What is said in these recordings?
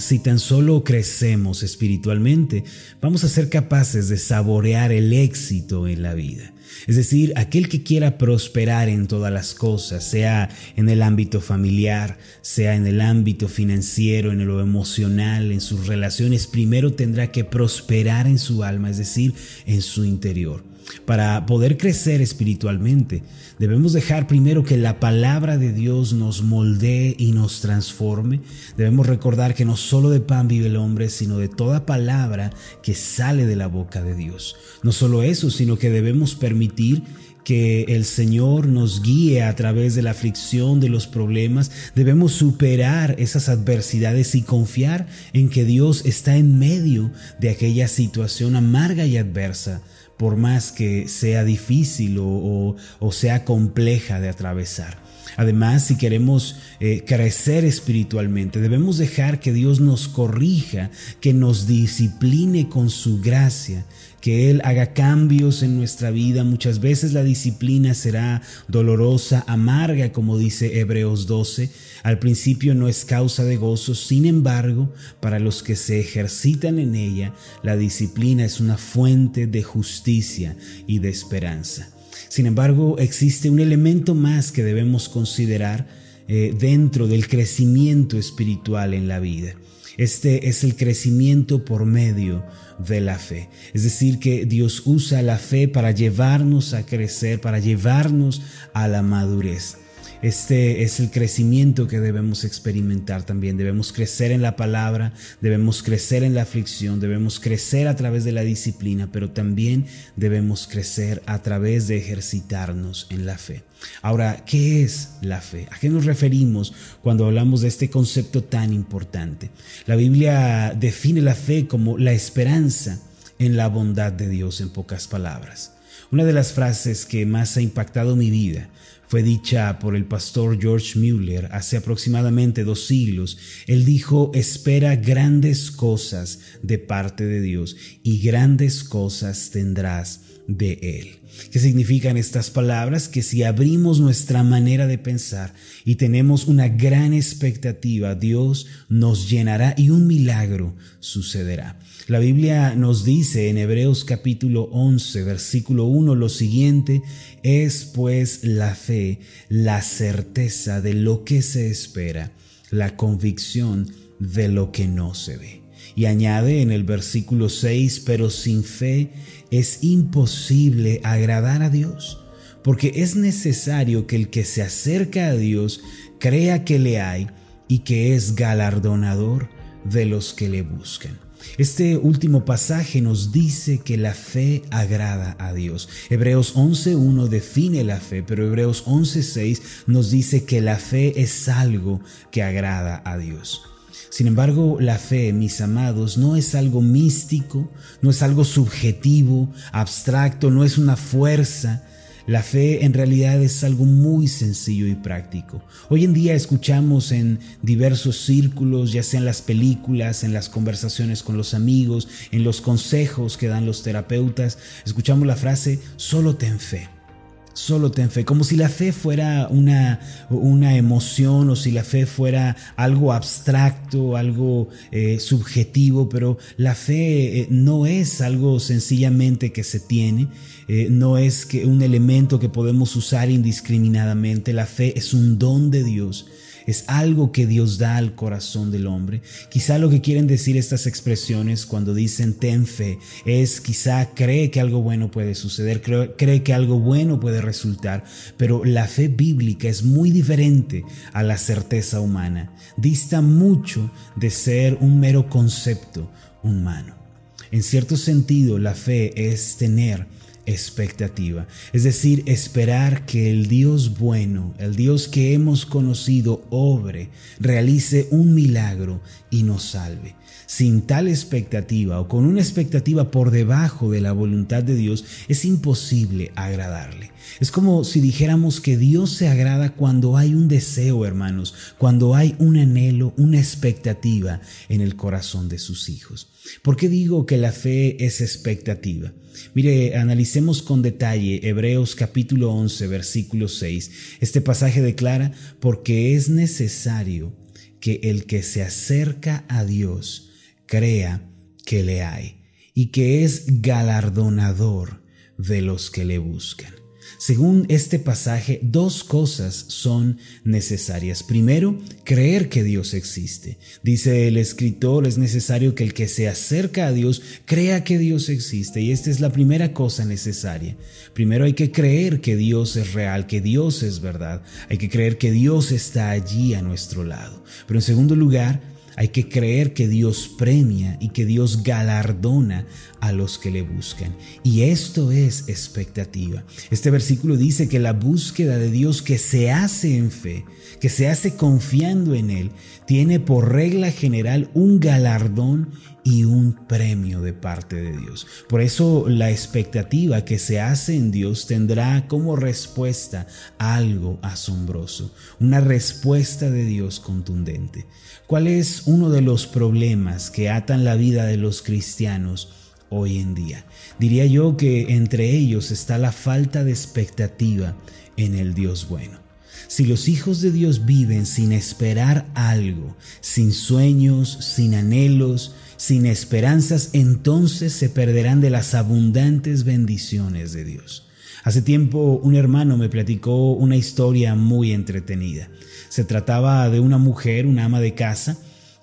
si tan solo crecemos espiritualmente, vamos a ser capaces de saborear el éxito en la vida. Es decir, aquel que quiera prosperar en todas las cosas, sea en el ámbito familiar, sea en el ámbito financiero, en lo emocional, en sus relaciones, primero tendrá que prosperar en su alma, es decir, en su interior. Para poder crecer espiritualmente, debemos dejar primero que la palabra de Dios nos moldee y nos transforme. Debemos recordar que no solo de pan vive el hombre, sino de toda palabra que sale de la boca de Dios. No solo eso, sino que debemos permitir que el Señor nos guíe a través de la aflicción, de los problemas. Debemos superar esas adversidades y confiar en que Dios está en medio de aquella situación amarga y adversa por más que sea difícil o, sea compleja de atravesar. Además, si queremos eh, crecer espiritualmente, debemos dejar que Dios nos corrija, que nos discipline con su gracia que Él haga cambios en nuestra vida. Muchas veces la disciplina será dolorosa, amarga, como dice Hebreos 12. Al principio no es causa de gozo, sin embargo, para los que se ejercitan en ella, la disciplina es una fuente de justicia y de esperanza. Sin embargo, existe un elemento más que debemos considerar eh, dentro del crecimiento espiritual en la vida. Este es el crecimiento por medio de la fe. Es decir, que Dios usa la fe para llevarnos a crecer, para llevarnos a la madurez. Este es el crecimiento que debemos experimentar también. Debemos crecer en la palabra, debemos crecer en la aflicción, debemos crecer a través de la disciplina, pero también debemos crecer a través de ejercitarnos en la fe. Ahora, ¿qué es la fe? ¿A qué nos referimos cuando hablamos de este concepto tan importante? La Biblia define la fe como la esperanza en la bondad de Dios en pocas palabras. Una de las frases que más ha impactado mi vida fue dicha por el pastor George Mueller hace aproximadamente dos siglos. Él dijo, espera grandes cosas de parte de Dios y grandes cosas tendrás de Él. ¿Qué significan estas palabras? Que si abrimos nuestra manera de pensar y tenemos una gran expectativa, Dios nos llenará y un milagro sucederá. La Biblia nos dice en Hebreos capítulo 11, versículo 1 lo siguiente, es pues la fe, la certeza de lo que se espera, la convicción de lo que no se ve. Y añade en el versículo 6, pero sin fe es imposible agradar a Dios, porque es necesario que el que se acerca a Dios crea que le hay y que es galardonador de los que le buscan. Este último pasaje nos dice que la fe agrada a Dios. Hebreos 11.1 define la fe, pero Hebreos 11.6 nos dice que la fe es algo que agrada a Dios. Sin embargo, la fe, mis amados, no es algo místico, no es algo subjetivo, abstracto, no es una fuerza, la fe en realidad es algo muy sencillo y práctico. Hoy en día escuchamos en diversos círculos, ya sea en las películas, en las conversaciones con los amigos, en los consejos que dan los terapeutas, escuchamos la frase, solo ten fe. Solo ten fe, como si la fe fuera una, una emoción o si la fe fuera algo abstracto, algo eh, subjetivo, pero la fe eh, no es algo sencillamente que se tiene, eh, no es que un elemento que podemos usar indiscriminadamente, la fe es un don de Dios es algo que Dios da al corazón del hombre. Quizá lo que quieren decir estas expresiones cuando dicen ten fe es quizá cree que algo bueno puede suceder, cree, cree que algo bueno puede resultar, pero la fe bíblica es muy diferente a la certeza humana. Dista mucho de ser un mero concepto humano. En cierto sentido, la fe es tener expectativa, es decir, esperar que el Dios bueno, el Dios que hemos conocido, obre, realice un milagro y nos salve. Sin tal expectativa o con una expectativa por debajo de la voluntad de Dios, es imposible agradarle. Es como si dijéramos que Dios se agrada cuando hay un deseo, hermanos, cuando hay un anhelo, una expectativa en el corazón de sus hijos. ¿Por qué digo que la fe es expectativa? Mire, analicemos con detalle Hebreos capítulo 11, versículo 6. Este pasaje declara, porque es necesario que el que se acerca a Dios crea que le hay y que es galardonador de los que le buscan. Según este pasaje, dos cosas son necesarias. Primero, creer que Dios existe. Dice el escritor, es necesario que el que se acerca a Dios crea que Dios existe. Y esta es la primera cosa necesaria. Primero hay que creer que Dios es real, que Dios es verdad. Hay que creer que Dios está allí a nuestro lado. Pero en segundo lugar, hay que creer que Dios premia y que Dios galardona a los que le buscan. Y esto es expectativa. Este versículo dice que la búsqueda de Dios que se hace en fe, que se hace confiando en Él, tiene por regla general un galardón y un premio de parte de Dios. Por eso la expectativa que se hace en Dios tendrá como respuesta algo asombroso, una respuesta de Dios contundente. ¿Cuál es uno de los problemas que atan la vida de los cristianos hoy en día? Diría yo que entre ellos está la falta de expectativa en el Dios bueno. Si los hijos de Dios viven sin esperar algo, sin sueños, sin anhelos, sin esperanzas, entonces se perderán de las abundantes bendiciones de Dios. Hace tiempo un hermano me platicó una historia muy entretenida. Se trataba de una mujer, una ama de casa,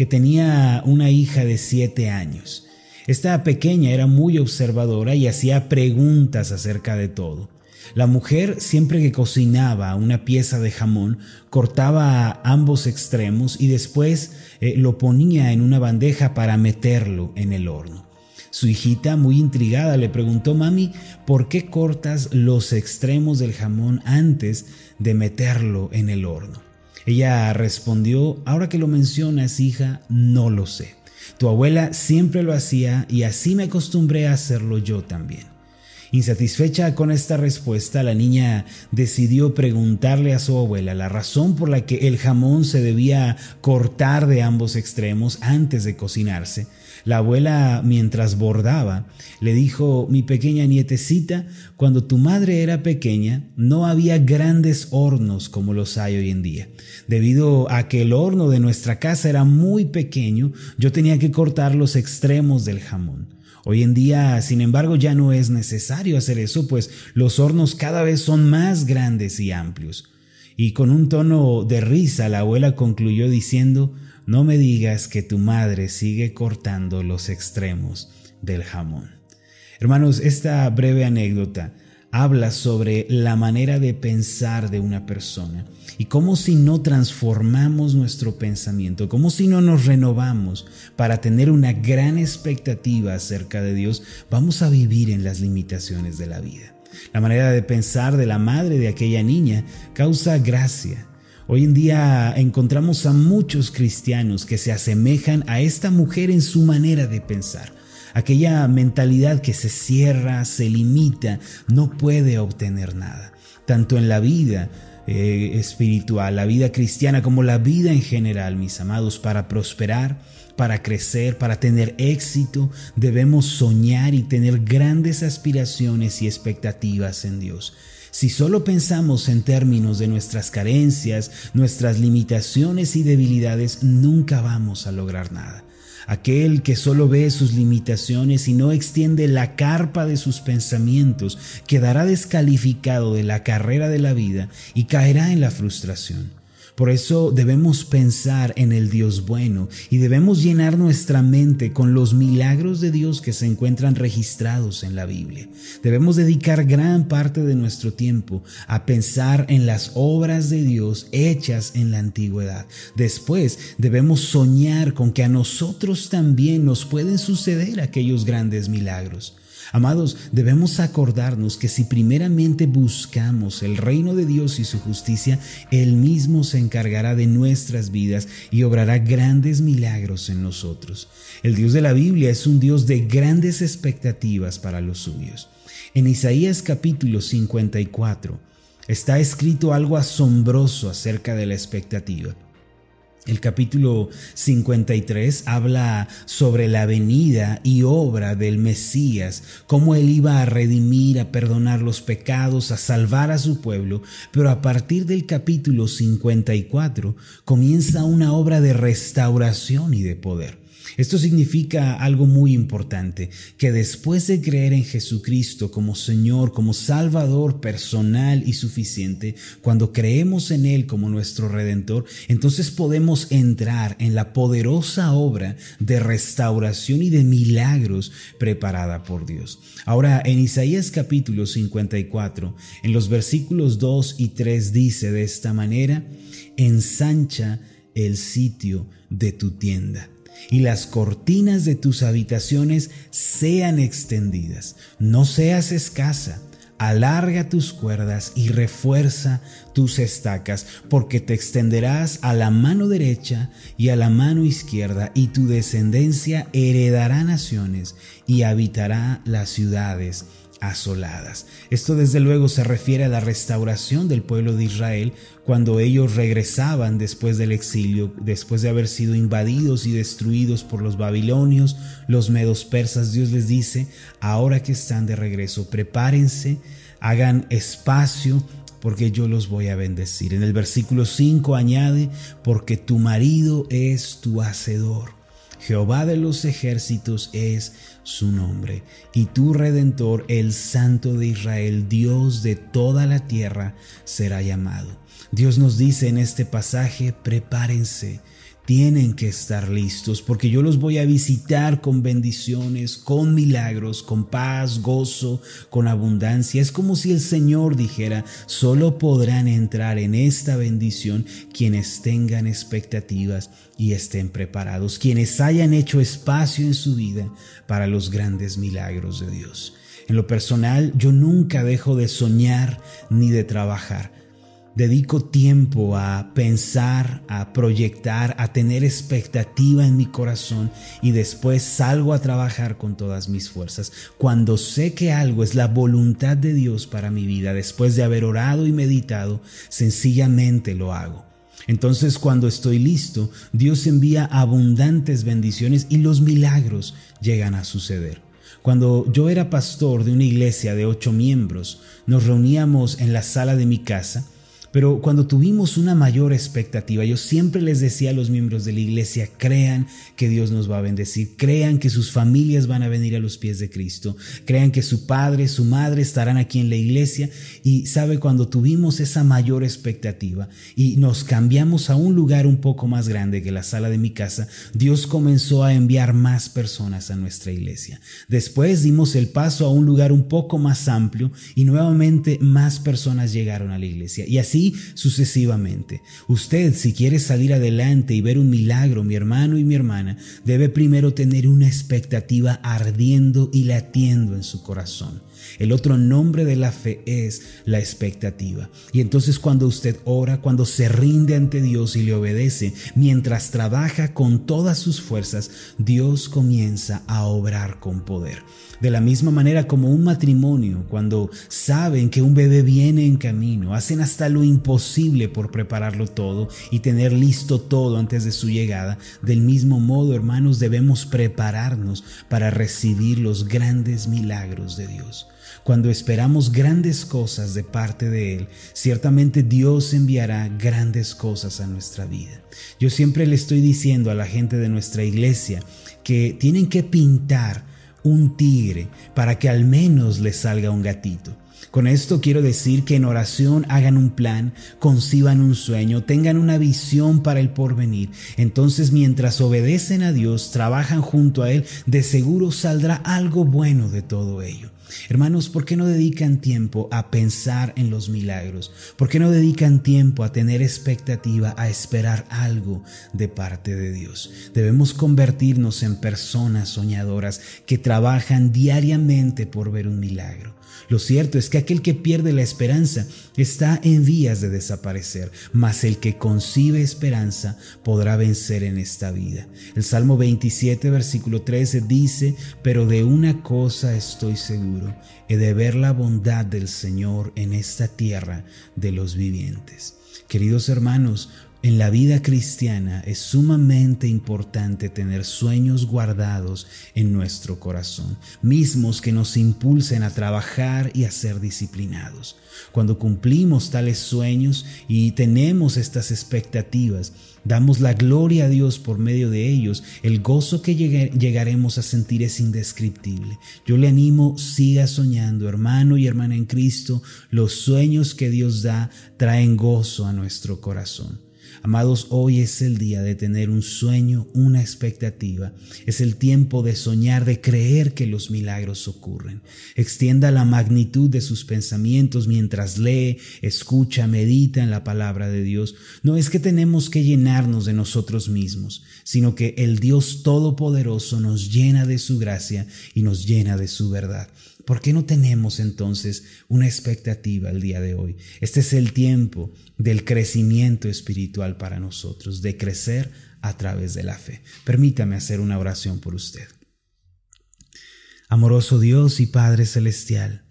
que tenía una hija de siete años. Esta pequeña era muy observadora y hacía preguntas acerca de todo. La mujer, siempre que cocinaba una pieza de jamón, cortaba ambos extremos y después eh, lo ponía en una bandeja para meterlo en el horno. Su hijita, muy intrigada, le preguntó, mami, ¿por qué cortas los extremos del jamón antes de meterlo en el horno? Ella respondió, ahora que lo mencionas, hija, no lo sé. Tu abuela siempre lo hacía y así me acostumbré a hacerlo yo también. Insatisfecha con esta respuesta, la niña decidió preguntarle a su abuela la razón por la que el jamón se debía cortar de ambos extremos antes de cocinarse. La abuela, mientras bordaba, le dijo, mi pequeña nietecita, cuando tu madre era pequeña, no había grandes hornos como los hay hoy en día. Debido a que el horno de nuestra casa era muy pequeño, yo tenía que cortar los extremos del jamón. Hoy en día, sin embargo, ya no es necesario hacer eso, pues los hornos cada vez son más grandes y amplios. Y con un tono de risa, la abuela concluyó diciendo, no me digas que tu madre sigue cortando los extremos del jamón. Hermanos, esta breve anécdota habla sobre la manera de pensar de una persona y cómo si no transformamos nuestro pensamiento, cómo si no nos renovamos para tener una gran expectativa acerca de Dios, vamos a vivir en las limitaciones de la vida. La manera de pensar de la madre de aquella niña causa gracia. Hoy en día encontramos a muchos cristianos que se asemejan a esta mujer en su manera de pensar aquella mentalidad que se cierra, se limita, no puede obtener nada, tanto en la vida eh, espiritual, la vida cristiana, como la vida en general, mis amados, para prosperar, para crecer, para tener éxito, debemos soñar y tener grandes aspiraciones y expectativas en Dios. Si solo pensamos en términos de nuestras carencias, nuestras limitaciones y debilidades, nunca vamos a lograr nada. Aquel que solo ve sus limitaciones y no extiende la carpa de sus pensamientos quedará descalificado de la carrera de la vida y caerá en la frustración. Por eso debemos pensar en el Dios bueno y debemos llenar nuestra mente con los milagros de Dios que se encuentran registrados en la Biblia. Debemos dedicar gran parte de nuestro tiempo a pensar en las obras de Dios hechas en la antigüedad. Después debemos soñar con que a nosotros también nos pueden suceder aquellos grandes milagros. Amados, debemos acordarnos que si primeramente buscamos el reino de Dios y su justicia, Él mismo se encargará de nuestras vidas y obrará grandes milagros en nosotros. El Dios de la Biblia es un Dios de grandes expectativas para los suyos. En Isaías capítulo 54 está escrito algo asombroso acerca de la expectativa. El capítulo 53 habla sobre la venida y obra del Mesías, cómo él iba a redimir, a perdonar los pecados, a salvar a su pueblo, pero a partir del capítulo 54 comienza una obra de restauración y de poder. Esto significa algo muy importante, que después de creer en Jesucristo como Señor, como Salvador personal y suficiente, cuando creemos en Él como nuestro Redentor, entonces podemos entrar en la poderosa obra de restauración y de milagros preparada por Dios. Ahora, en Isaías capítulo 54, en los versículos 2 y 3 dice de esta manera, ensancha el sitio de tu tienda y las cortinas de tus habitaciones sean extendidas. No seas escasa. Alarga tus cuerdas y refuerza tus estacas, porque te extenderás a la mano derecha y a la mano izquierda, y tu descendencia heredará naciones y habitará las ciudades asoladas. Esto desde luego se refiere a la restauración del pueblo de Israel cuando ellos regresaban después del exilio, después de haber sido invadidos y destruidos por los babilonios, los medos persas. Dios les dice, ahora que están de regreso, prepárense, hagan espacio porque yo los voy a bendecir. En el versículo 5 añade, porque tu marido es tu hacedor Jehová de los ejércitos es su nombre, y tu redentor, el Santo de Israel, Dios de toda la tierra, será llamado. Dios nos dice en este pasaje, prepárense, tienen que estar listos porque yo los voy a visitar con bendiciones, con milagros, con paz, gozo, con abundancia. Es como si el Señor dijera, solo podrán entrar en esta bendición quienes tengan expectativas y estén preparados, quienes hayan hecho espacio en su vida para los grandes milagros de Dios. En lo personal, yo nunca dejo de soñar ni de trabajar dedico tiempo a pensar, a proyectar, a tener expectativa en mi corazón y después salgo a trabajar con todas mis fuerzas. Cuando sé que algo es la voluntad de Dios para mi vida, después de haber orado y meditado, sencillamente lo hago. Entonces cuando estoy listo, Dios envía abundantes bendiciones y los milagros llegan a suceder. Cuando yo era pastor de una iglesia de ocho miembros, nos reuníamos en la sala de mi casa pero cuando tuvimos una mayor expectativa, yo siempre les decía a los miembros de la iglesia, crean que Dios nos va a bendecir, crean que sus familias van a venir a los pies de Cristo, crean que su padre, su madre estarán aquí en la iglesia. Y sabe, cuando tuvimos esa mayor expectativa y nos cambiamos a un lugar un poco más grande que la sala de mi casa, Dios comenzó a enviar más personas a nuestra iglesia. Después dimos el paso a un lugar un poco más amplio y nuevamente más personas llegaron a la iglesia. Y así sucesivamente. Usted, si quiere salir adelante y ver un milagro, mi hermano y mi hermana, debe primero tener una expectativa ardiendo y latiendo en su corazón. El otro nombre de la fe es la expectativa. Y entonces cuando usted ora, cuando se rinde ante Dios y le obedece, mientras trabaja con todas sus fuerzas, Dios comienza a obrar con poder. De la misma manera como un matrimonio, cuando saben que un bebé viene en camino, hacen hasta lo imposible por prepararlo todo y tener listo todo antes de su llegada, del mismo modo, hermanos, debemos prepararnos para recibir los grandes milagros de Dios. Cuando esperamos grandes cosas de parte de Él, ciertamente Dios enviará grandes cosas a nuestra vida. Yo siempre le estoy diciendo a la gente de nuestra iglesia que tienen que pintar un tigre para que al menos le salga un gatito. Con esto quiero decir que en oración hagan un plan, conciban un sueño, tengan una visión para el porvenir. Entonces mientras obedecen a Dios, trabajan junto a Él, de seguro saldrá algo bueno de todo ello. Hermanos, ¿por qué no dedican tiempo a pensar en los milagros? ¿Por qué no dedican tiempo a tener expectativa, a esperar algo de parte de Dios? Debemos convertirnos en personas soñadoras que trabajan diariamente por ver un milagro. Lo cierto es que aquel que pierde la esperanza está en vías de desaparecer, mas el que concibe esperanza podrá vencer en esta vida. El Salmo 27, versículo 13 dice, pero de una cosa estoy seguro, he de ver la bondad del Señor en esta tierra de los vivientes. Queridos hermanos, En la vida cristiana es sumamente importante tener sueños guardados en nuestro corazón, mismos que nos impulsen a trabajar y a ser disciplinados. Cuando cumplimos tales sueños y tenemos estas expectativas, damos la gloria a Dios por medio de ellos, el gozo que llegaremos a sentir es indescriptible. Yo le animo, siga soñando, hermano y hermana en Cristo, los sueños que Dios da traen gozo a nuestro corazón. Amados, hoy es el día de tener un sueño, una expectativa. Es el tiempo de soñar, de creer que los milagros ocurren. Extienda la magnitud de sus pensamientos mientras lee, escucha, medita en la palabra de Dios. No es que tenemos que llenarnos de nosotros mismos, sino que el Dios Todopoderoso nos llena de su gracia y nos llena de su verdad. ¿Por qué no tenemos entonces una expectativa el día de hoy? Este es el tiempo del crecimiento espiritual para nosotros, de crecer a través de la fe. Permítame hacer una oración por usted. Amoroso Dios y Padre Celestial,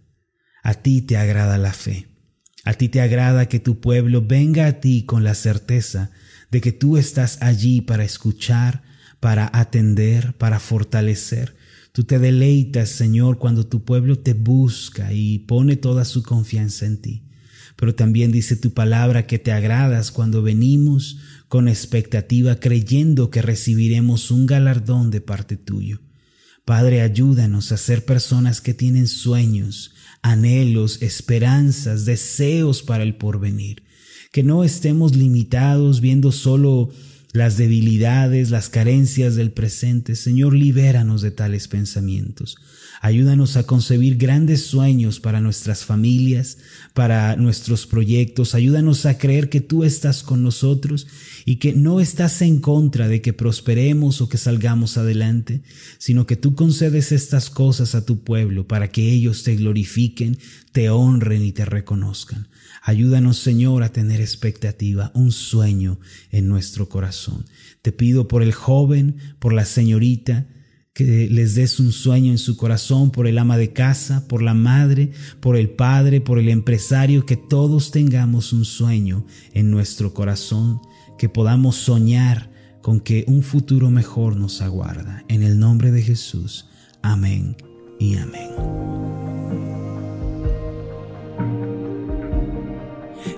a ti te agrada la fe. A ti te agrada que tu pueblo venga a ti con la certeza de que tú estás allí para escuchar, para atender, para fortalecer, Tú te deleitas, Señor, cuando tu pueblo te busca y pone toda su confianza en ti. Pero también dice tu palabra que te agradas cuando venimos con expectativa creyendo que recibiremos un galardón de parte tuyo. Padre, ayúdanos a ser personas que tienen sueños, anhelos, esperanzas, deseos para el porvenir. Que no estemos limitados viendo solo las debilidades, las carencias del presente. Señor, libéranos de tales pensamientos. Ayúdanos a concebir grandes sueños para nuestras familias, para nuestros proyectos. Ayúdanos a creer que tú estás con nosotros y que no estás en contra de que prosperemos o que salgamos adelante, sino que tú concedes estas cosas a tu pueblo para que ellos te glorifiquen, te honren y te reconozcan. Ayúdanos, Señor, a tener expectativa, un sueño en nuestro corazón. Te pido por el joven, por la señorita, que les des un sueño en su corazón por el ama de casa, por la madre, por el padre, por el empresario, que todos tengamos un sueño en nuestro corazón, que podamos soñar con que un futuro mejor nos aguarda. En el nombre de Jesús. Amén y amén.